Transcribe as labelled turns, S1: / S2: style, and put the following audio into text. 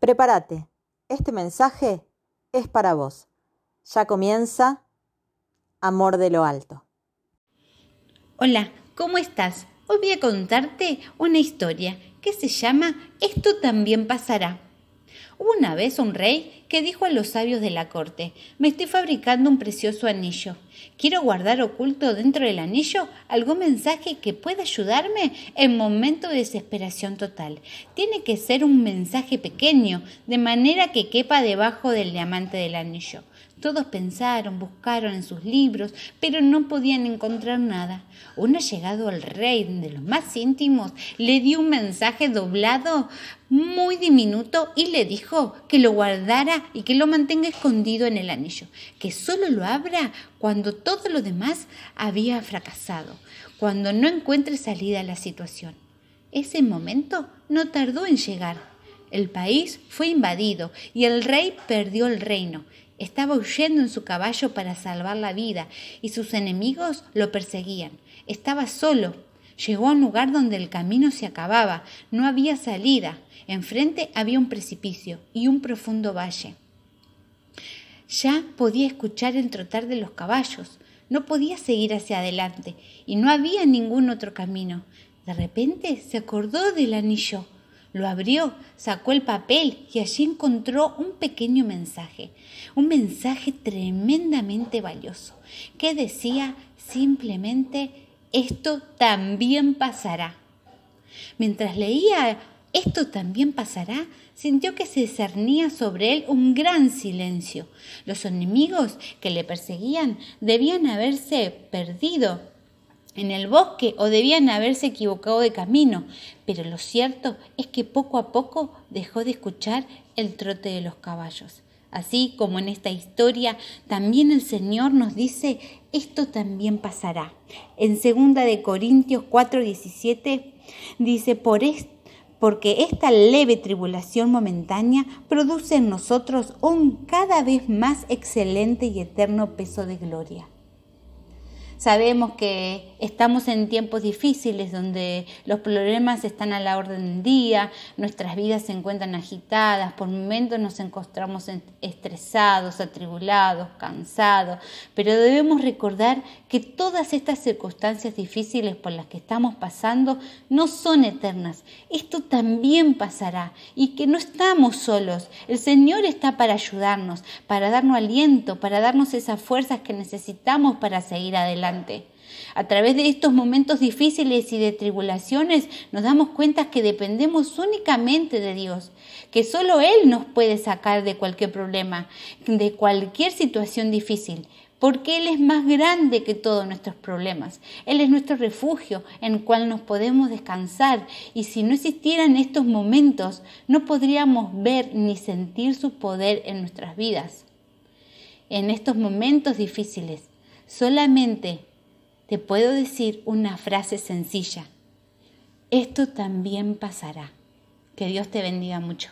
S1: Prepárate, este mensaje es para vos. Ya comienza Amor de lo Alto.
S2: Hola, ¿cómo estás? Hoy voy a contarte una historia que se llama Esto también pasará. Una vez un rey que dijo a los sabios de la corte, me estoy fabricando un precioso anillo. Quiero guardar oculto dentro del anillo algún mensaje que pueda ayudarme en momento de desesperación total. Tiene que ser un mensaje pequeño, de manera que quepa debajo del diamante del anillo. Todos pensaron, buscaron en sus libros, pero no podían encontrar nada. Uno llegado al rey de los más íntimos le dio un mensaje doblado muy diminuto y le dijo que lo guardara y que lo mantenga escondido en el anillo, que solo lo abra cuando todo lo demás había fracasado, cuando no encuentre salida a la situación. Ese momento no tardó en llegar. El país fue invadido y el rey perdió el reino estaba huyendo en su caballo para salvar la vida y sus enemigos lo perseguían. Estaba solo. Llegó a un lugar donde el camino se acababa. No había salida. Enfrente había un precipicio y un profundo valle. Ya podía escuchar el trotar de los caballos. No podía seguir hacia adelante y no había ningún otro camino. De repente se acordó del anillo. Lo abrió, sacó el papel y allí encontró un pequeño mensaje, un mensaje tremendamente valioso, que decía simplemente, esto también pasará. Mientras leía, esto también pasará, sintió que se cernía sobre él un gran silencio. Los enemigos que le perseguían debían haberse perdido en el bosque o debían haberse equivocado de camino, pero lo cierto es que poco a poco dejó de escuchar el trote de los caballos. Así como en esta historia, también el Señor nos dice, esto también pasará. En 2 de Corintios 4:17 dice, por porque esta leve tribulación momentánea produce en nosotros un cada vez más excelente y eterno peso de gloria. Sabemos que estamos en tiempos difíciles donde los problemas están a la orden del día, nuestras vidas se encuentran agitadas, por momentos nos encontramos estresados, atribulados, cansados, pero debemos recordar que todas estas circunstancias difíciles por las que estamos pasando no son eternas. Esto también pasará y que no estamos solos. El Señor está para ayudarnos, para darnos aliento, para darnos esas fuerzas que necesitamos para seguir adelante. A través de estos momentos difíciles y de tribulaciones nos damos cuenta que dependemos únicamente de Dios, que solo Él nos puede sacar de cualquier problema, de cualquier situación difícil, porque Él es más grande que todos nuestros problemas. Él es nuestro refugio en el cual nos podemos descansar y si no existieran estos momentos no podríamos ver ni sentir su poder en nuestras vidas. En estos momentos difíciles Solamente te puedo decir una frase sencilla. Esto también pasará. Que Dios te bendiga mucho.